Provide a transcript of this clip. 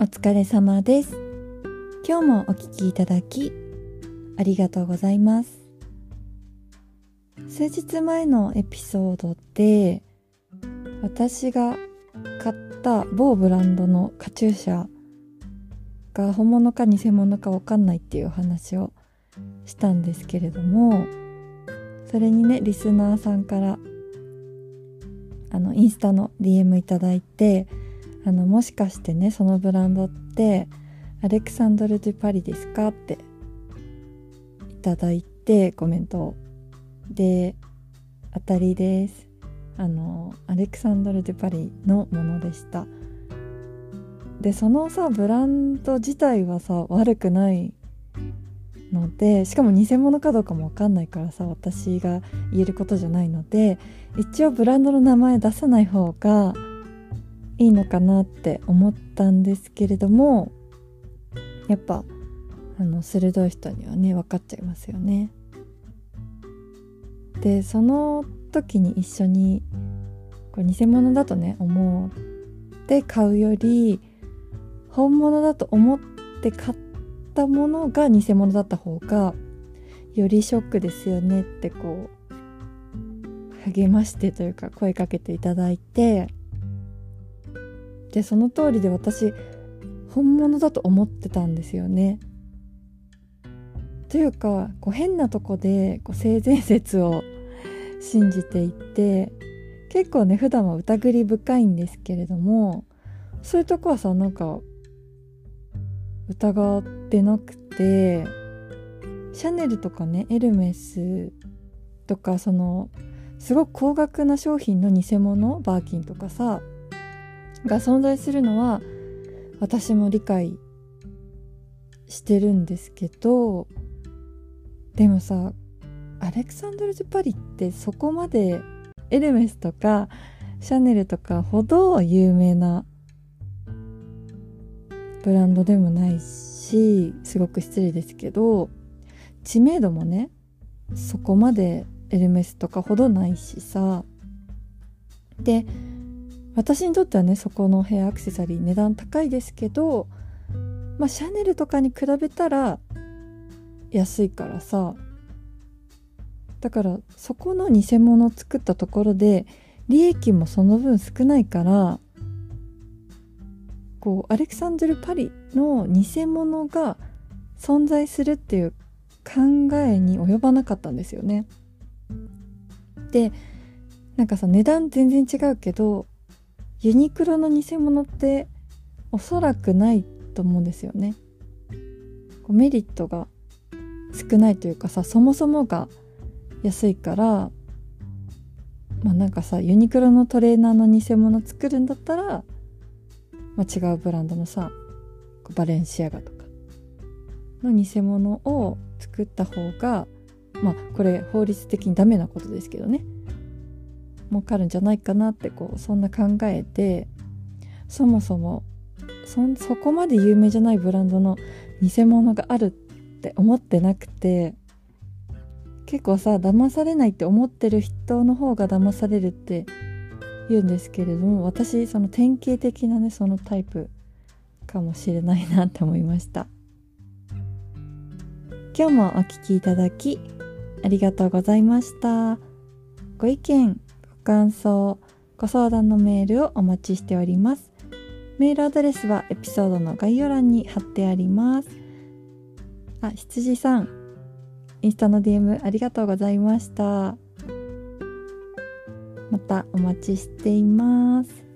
お疲れ様です。今日もお聞きいただきありがとうございます。数日前のエピソードで私が買った某ブランドのカチューシャが本物か偽物か分かんないっていうお話をしたんですけれどもそれにねリスナーさんからあのインスタの DM いただいてあのもしかしてねそのブランドってアレクサンドル・デュ・パリですか？っていただいてコメントで当たりです。あのアレクサンドル・デュ・パリのものでした。でそのさブランド自体はさ悪くないのでしかも偽物かどうかも分かんないからさ私が言えることじゃないので一応ブランドの名前出さない方がいいのかなって思ったんですけれどもやっぱあの鋭い人にはね分かっちゃいますよね。でその時に一緒にこれ偽物だとね思って買うより本物だと思って買ったものが偽物だった方がよりショックですよねってこう励ましてというか声かけていただいてでその通りで私本物だと思ってたんですよね。というかこう変なとこでこう性善説を信じていて結構ね普段は疑り深いんですけれどもそういうとこはさなんか疑ってなくてシャネルとかねエルメスとかそのすごく高額な商品の偽物バーキンとかさが存在するのは私も理解してるんですけどでもさアレクサンドル・ジュパリってそこまでエルメスとかシャネルとかほど有名なブランドでもないしすごく失礼ですけど知名度もねそこまでエルメスとかほどないしさ。で私にとってはねそこのヘアアクセサリー値段高いですけどまあシャネルとかに比べたら安いからさだからそこの偽物を作ったところで利益もその分少ないからこうアレクサンドル・パリの偽物が存在するっていう考えに及ばなかったんですよね。でなんかさ値段全然違うけどユニクロの偽物っておそらくないと思うんですよね。こうメリットが少ないというかさそもそもが安いからまあなんかさユニクロのトレーナーの偽物作るんだったら、まあ、違うブランドのさバレンシアガとかの偽物を作った方がまあこれ法律的にダメなことですけどね儲かるんじゃないかなってこうそんな考えてそもそもそそこまで有名じゃないブランドの偽物があるって思ってなくて結構さ騙されないって思ってる人の方が騙されるって言うんですけれども私その典型的なねそのタイプかもしれないなって思いました。今日もお聴きいただきありがとうございました。ご意見感想ご相談のメールをお待ちしておりますメールアドレスはエピソードの概要欄に貼ってありますあ、羊さんインスタの DM ありがとうございました。またお待ちしています。